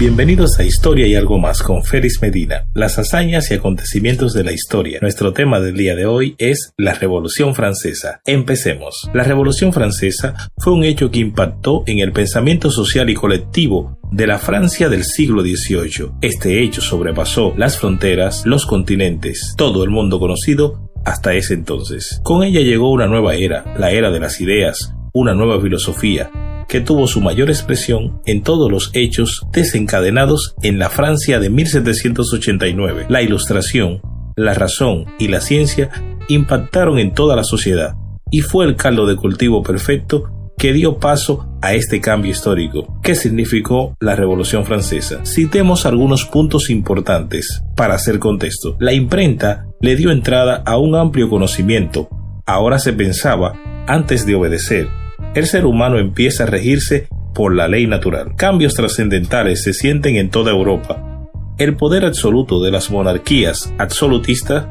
Bienvenidos a Historia y algo más con Félix Medina, las hazañas y acontecimientos de la historia. Nuestro tema del día de hoy es la Revolución Francesa. Empecemos. La Revolución Francesa fue un hecho que impactó en el pensamiento social y colectivo de la Francia del siglo XVIII. Este hecho sobrepasó las fronteras, los continentes, todo el mundo conocido hasta ese entonces. Con ella llegó una nueva era, la era de las ideas, una nueva filosofía, que tuvo su mayor expresión en todos los hechos desencadenados en la Francia de 1789. La ilustración, la razón y la ciencia impactaron en toda la sociedad y fue el caldo de cultivo perfecto que dio paso a este cambio histórico. ¿Qué significó la Revolución Francesa? Citemos algunos puntos importantes para hacer contexto. La imprenta le dio entrada a un amplio conocimiento. Ahora se pensaba antes de obedecer el ser humano empieza a regirse por la ley natural. Cambios trascendentales se sienten en toda Europa. El poder absoluto de las monarquías absolutistas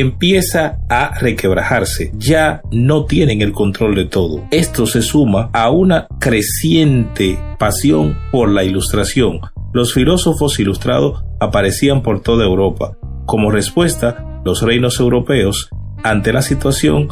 empieza a requebrajarse. Ya no tienen el control de todo. Esto se suma a una creciente pasión por la ilustración. Los filósofos ilustrados aparecían por toda Europa. Como respuesta, los reinos europeos, ante la situación,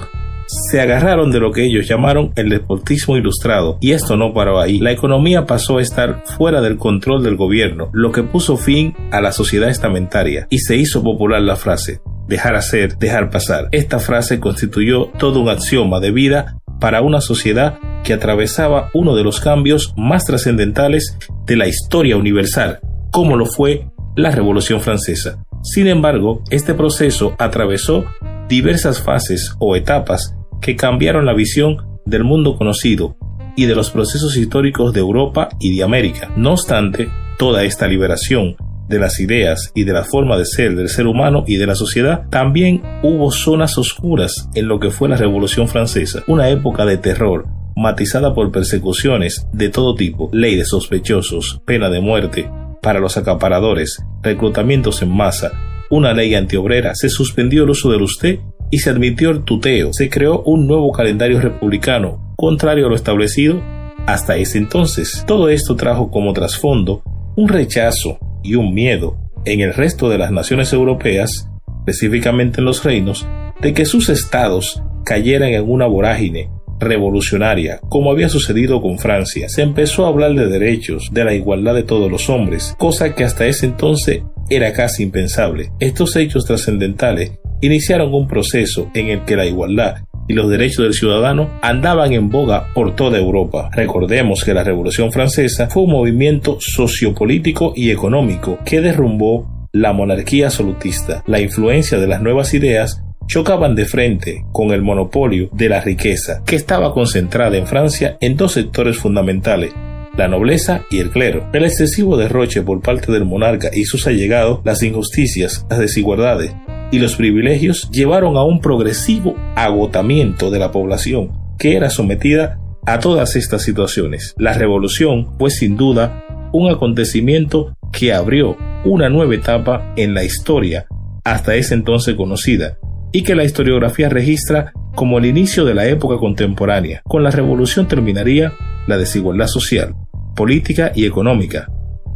se agarraron de lo que ellos llamaron el deportismo ilustrado, y esto no paró ahí. La economía pasó a estar fuera del control del gobierno, lo que puso fin a la sociedad estamentaria, y se hizo popular la frase dejar hacer, dejar pasar. Esta frase constituyó todo un axioma de vida para una sociedad que atravesaba uno de los cambios más trascendentales de la historia universal, como lo fue la Revolución Francesa. Sin embargo, este proceso atravesó diversas fases o etapas que cambiaron la visión del mundo conocido y de los procesos históricos de Europa y de América. No obstante, toda esta liberación de las ideas y de la forma de ser del ser humano y de la sociedad, también hubo zonas oscuras en lo que fue la Revolución Francesa, una época de terror, matizada por persecuciones de todo tipo, ley de sospechosos, pena de muerte para los acaparadores, reclutamientos en masa, una ley antiobrera, se suspendió el uso del usted y se admitió el tuteo. Se creó un nuevo calendario republicano, contrario a lo establecido hasta ese entonces. Todo esto trajo como trasfondo un rechazo y un miedo en el resto de las naciones europeas, específicamente en los reinos, de que sus estados cayeran en una vorágine revolucionaria, como había sucedido con Francia. Se empezó a hablar de derechos, de la igualdad de todos los hombres, cosa que hasta ese entonces era casi impensable. Estos hechos trascendentales iniciaron un proceso en el que la igualdad y los derechos del ciudadano andaban en boga por toda Europa. Recordemos que la Revolución Francesa fue un movimiento sociopolítico y económico que derrumbó la monarquía absolutista. La influencia de las nuevas ideas chocaban de frente con el monopolio de la riqueza, que estaba concentrada en Francia en dos sectores fundamentales, la nobleza y el clero. El excesivo derroche por parte del monarca y sus allegados, las injusticias, las desigualdades y los privilegios llevaron a un progresivo agotamiento de la población que era sometida a todas estas situaciones. La revolución fue sin duda un acontecimiento que abrió una nueva etapa en la historia hasta ese entonces conocida y que la historiografía registra como el inicio de la época contemporánea. Con la revolución terminaría la desigualdad social, política y económica,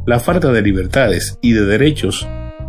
la falta de libertades y de derechos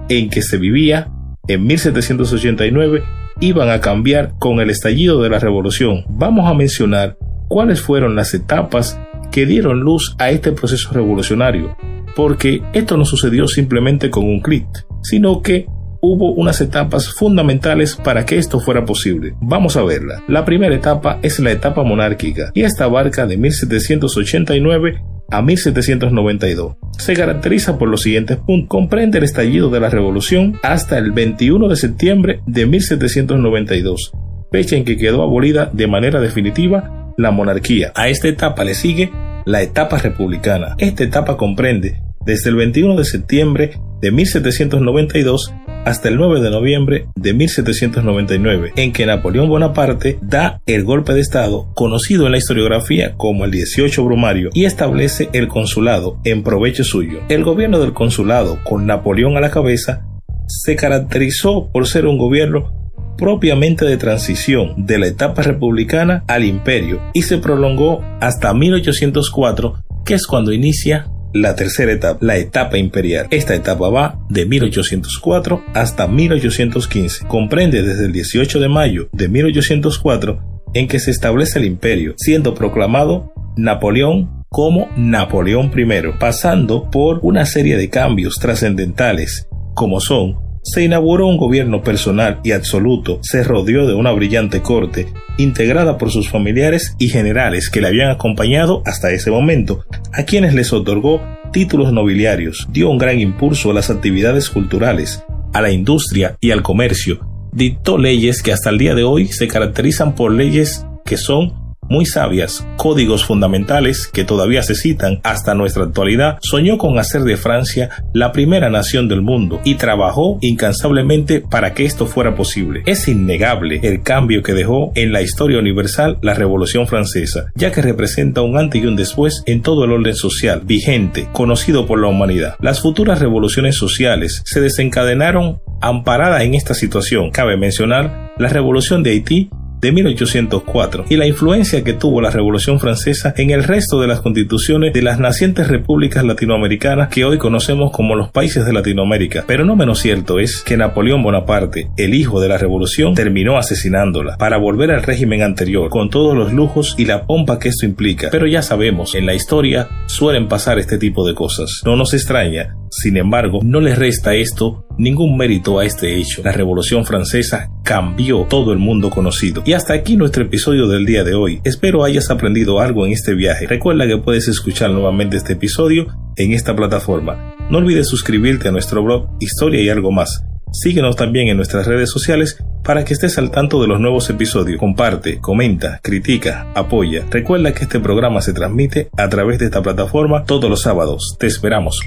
en que se vivía en 1789 iban a cambiar con el estallido de la revolución. Vamos a mencionar cuáles fueron las etapas que dieron luz a este proceso revolucionario, porque esto no sucedió simplemente con un clic, sino que hubo unas etapas fundamentales para que esto fuera posible. Vamos a verla. La primera etapa es la etapa monárquica y esta abarca de 1789 a 1792. Se caracteriza por los siguientes puntos. Comprende el estallido de la revolución hasta el 21 de septiembre de 1792, fecha en que quedó abolida de manera definitiva la monarquía. A esta etapa le sigue la etapa republicana. Esta etapa comprende desde el 21 de septiembre de 1792 hasta el 9 de noviembre de 1799, en que Napoleón Bonaparte da el golpe de Estado, conocido en la historiografía como el 18 Brumario, y establece el consulado en provecho suyo. El gobierno del consulado, con Napoleón a la cabeza, se caracterizó por ser un gobierno propiamente de transición de la etapa republicana al imperio y se prolongó hasta 1804, que es cuando inicia la tercera etapa, la etapa imperial. Esta etapa va de 1804 hasta 1815. Comprende desde el 18 de mayo de 1804 en que se establece el imperio, siendo proclamado Napoleón como Napoleón I, pasando por una serie de cambios trascendentales, como son se inauguró un gobierno personal y absoluto, se rodeó de una brillante corte, integrada por sus familiares y generales que le habían acompañado hasta ese momento, a quienes les otorgó títulos nobiliarios, dio un gran impulso a las actividades culturales, a la industria y al comercio, dictó leyes que hasta el día de hoy se caracterizan por leyes que son muy sabias, códigos fundamentales que todavía se citan hasta nuestra actualidad, soñó con hacer de Francia la primera nación del mundo y trabajó incansablemente para que esto fuera posible. Es innegable el cambio que dejó en la historia universal la Revolución Francesa, ya que representa un antes y un después en todo el orden social vigente, conocido por la humanidad. Las futuras revoluciones sociales se desencadenaron amparada en esta situación. Cabe mencionar la revolución de Haití de 1804 y la influencia que tuvo la Revolución Francesa en el resto de las constituciones de las nacientes repúblicas latinoamericanas que hoy conocemos como los países de Latinoamérica. Pero no menos cierto es que Napoleón Bonaparte, el hijo de la Revolución, terminó asesinándola para volver al régimen anterior, con todos los lujos y la pompa que esto implica. Pero ya sabemos, en la historia suelen pasar este tipo de cosas. No nos extraña, sin embargo, no le resta esto ningún mérito a este hecho. La Revolución Francesa cambió todo el mundo conocido. Y hasta aquí nuestro episodio del día de hoy. Espero hayas aprendido algo en este viaje. Recuerda que puedes escuchar nuevamente este episodio en esta plataforma. No olvides suscribirte a nuestro blog Historia y algo más. Síguenos también en nuestras redes sociales para que estés al tanto de los nuevos episodios. Comparte, comenta, critica, apoya. Recuerda que este programa se transmite a través de esta plataforma todos los sábados. Te esperamos.